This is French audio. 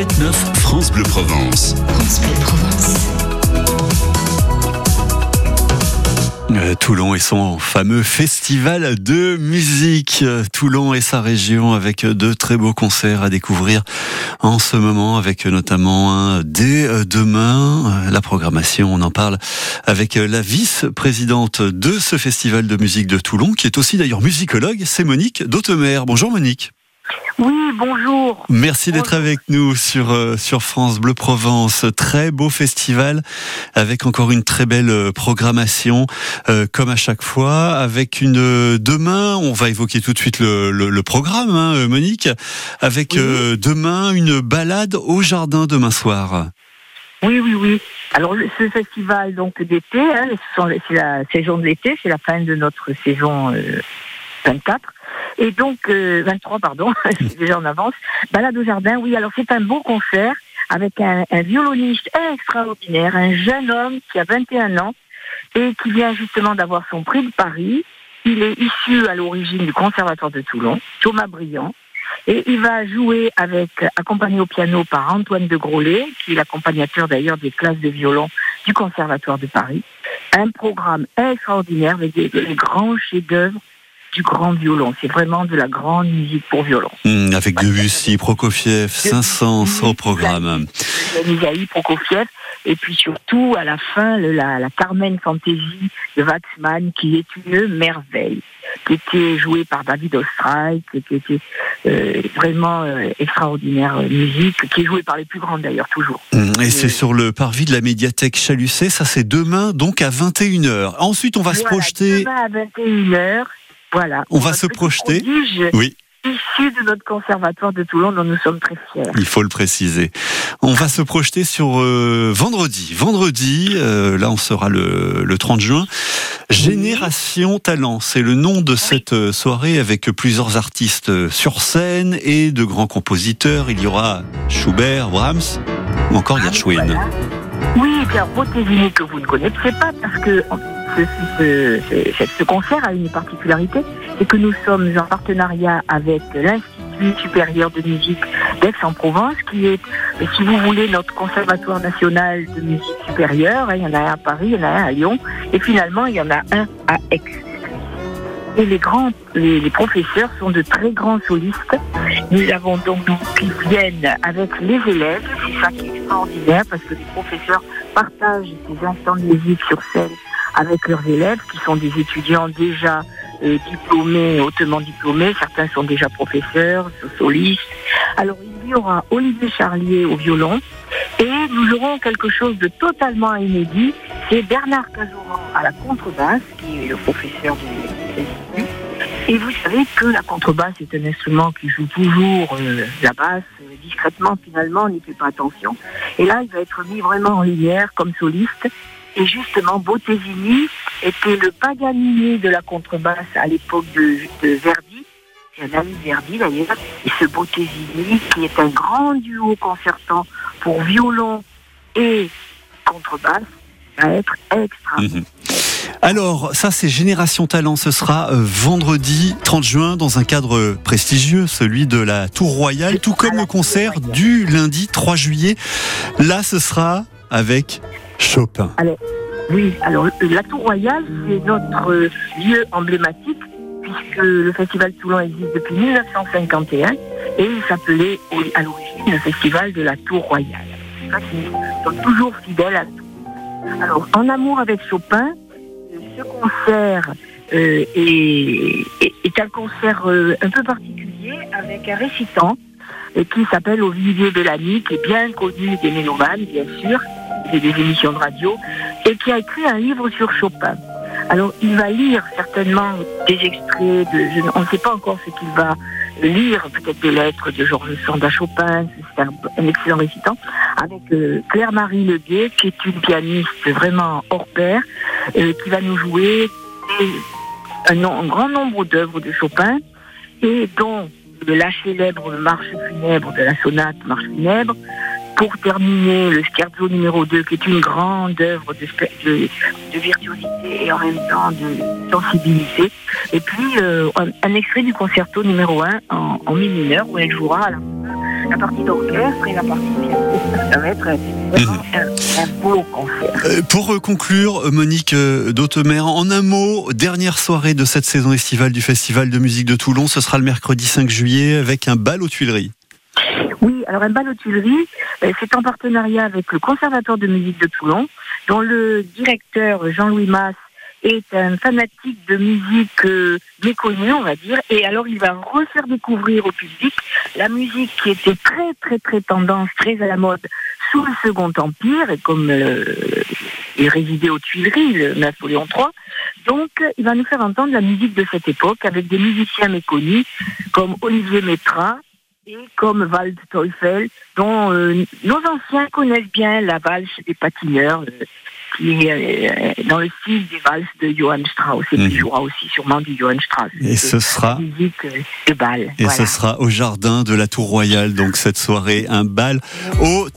7-9 France Bleu Provence. France Bleu Provence. Euh, Toulon et son fameux festival de musique. Euh, Toulon et sa région avec de très beaux concerts à découvrir en ce moment avec notamment un dès euh, demain. La programmation, on en parle avec la vice-présidente de ce festival de musique de Toulon qui est aussi d'ailleurs musicologue, c'est Monique Dautemer. Bonjour Monique. Oui, bonjour. Merci d'être avec nous sur, euh, sur France Bleu Provence. Très beau festival avec encore une très belle euh, programmation, euh, comme à chaque fois. Avec une demain, on va évoquer tout de suite le, le, programme, hein, Monique. Avec demain une balade au jardin demain soir. Oui, oui, oui. Alors ce festival donc d'été, hein, c'est la saison de l'été, c'est la fin de notre saison 24. Et donc, 23, euh, pardon, déjà en avance. Balade au jardin, oui, alors c'est un beau concert avec un, violoniste extraordinaire, un jeune homme qui a 21 ans et qui vient justement d'avoir son prix de Paris. Il est issu à l'origine du Conservatoire de Toulon, Thomas Briand. Et il va jouer avec, accompagné au piano par Antoine de Grolet, qui est l'accompagnateur d'ailleurs des classes de violon du Conservatoire de Paris. Un programme extraordinaire avec des grands chefs-d'œuvre du grand violon. C'est vraiment de la grande musique pour violon. Mmh, avec Debussy, Prokofiev, 500 au programme. Isaïe, Prokofiev, et puis surtout à la fin la, la Carmen Fantasy de Waxman, qui est une merveille, qui était jouée par David Ostreich, qui était euh, vraiment euh, extraordinaire euh, musique, qui est jouée par les plus grandes d'ailleurs toujours. Mmh, et c'est sur le parvis de la médiathèque Chalucet, ça c'est demain donc à 21h. Ensuite on va se projeter. Demain à 21h voilà. On va se projeter. Oui issu de notre conservatoire de Toulon dont nous sommes très fiers. Il faut le préciser. On va se projeter sur euh, vendredi. Vendredi, euh, là on sera le, le 30 juin. Génération Talent, c'est le nom de cette euh, soirée avec plusieurs artistes sur scène et de grands compositeurs. Il y aura Schubert, Brahms ou encore ah, Gershwin. Oui, bien Botésini que vous ne connaissez pas parce que ce, concert a une particularité, c'est que nous sommes en partenariat avec l'Institut supérieur de musique d'Aix-en-Provence, qui est, si vous voulez, notre conservatoire national de musique supérieure. Il y en a un à Paris, il y en a un à Lyon, et finalement, il y en a un à Aix. Et les grands, les, professeurs sont de très grands solistes. Nous avons donc qui viennent avec les élèves. C'est ça qui est extraordinaire parce que les professeurs partagent ces instants de musique sur scène avec leurs élèves qui sont des étudiants déjà euh, diplômés, hautement diplômés. Certains sont déjà professeurs, solistes. Alors il y aura Olivier Charlier au violon et nous aurons quelque chose de totalement inédit. C'est Bernard Cazoran à la contrebasse, qui est le professeur de l'Institut. Et vous savez que la contrebasse est un instrument qui joue toujours euh, la basse euh, discrètement finalement, on n'y fait pas attention. Et là, il va être mis vraiment en lumière comme soliste et justement, Bottesini était le Paganini de la contrebasse à l'époque de, Verdi. C'est un ami de Verdi d'ailleurs. Et ce Bottesini, qui est un grand duo concertant pour violon et contrebasse, va être extra. Mhm. Alors, ça, c'est Génération Talent. Ce sera euh, vendredi 30 juin dans un cadre prestigieux, celui de la Tour Royale, tout comme le concert du lundi 3 juillet. Là, ce sera avec Chopin. oui, alors la Tour Royale, c'est notre lieu emblématique, puisque le Festival Toulon existe depuis 1951, et il s'appelait à l'origine le Festival de la Tour Royale. Ils toujours fidèles à. Alors, en amour avec Chopin, ce concert euh, est, un concert euh, un peu particulier avec un récitant euh, qui s'appelle Olivier Bellamy, qui est bien connu des mélomanes, bien sûr, des émissions de radio, et qui a écrit un livre sur Chopin. Alors, il va lire certainement des extraits de. on ne sait pas encore ce qu'il va lire, peut-être des lettres de Georges Sand à Chopin, c'est un, excellent récitant, avec euh, Claire-Marie Leguet, qui est une pianiste vraiment hors pair, euh, qui va nous jouer un, un grand nombre d'œuvres de Chopin, et dont la célèbre marche funèbre de la sonate marche funèbre, pour terminer, le scherzo numéro 2, qui est une grande œuvre de, virtuosité et en même temps de sensibilité. Et puis, euh, un, extrait du concerto numéro 1 en, mi mineur, où elle jouera la partie d'orchestre et la partie piano. Ça va être un, beau concert. Pour euh, conclure, euh, Monique euh, d'Autemer, en un mot, dernière soirée de cette saison estivale du Festival de musique de Toulon, ce sera le mercredi 5 juillet avec un bal aux Tuileries. Oui, alors un bal aux Tuileries, c'est en partenariat avec le Conservatoire de musique de Toulon, dont le directeur Jean-Louis Mass est un fanatique de musique méconnue, on va dire, et alors il va refaire découvrir au public la musique qui était très très très tendance, très à la mode sous le Second Empire, et comme euh, il résidait aux Tuileries, le Napoléon III. Donc, il va nous faire entendre la musique de cette époque avec des musiciens méconnus comme Olivier Métra, et comme Wald Teufel, dont euh, nos anciens connaissent bien la valse des patineurs, euh, qui est euh, dans le style des valses de Johann Strauss, et qui jouera aussi sûrement du Johann Strauss. Et ce sera musique de bal. Et voilà. ce sera au jardin de la Tour Royale, donc cette soirée, un bal au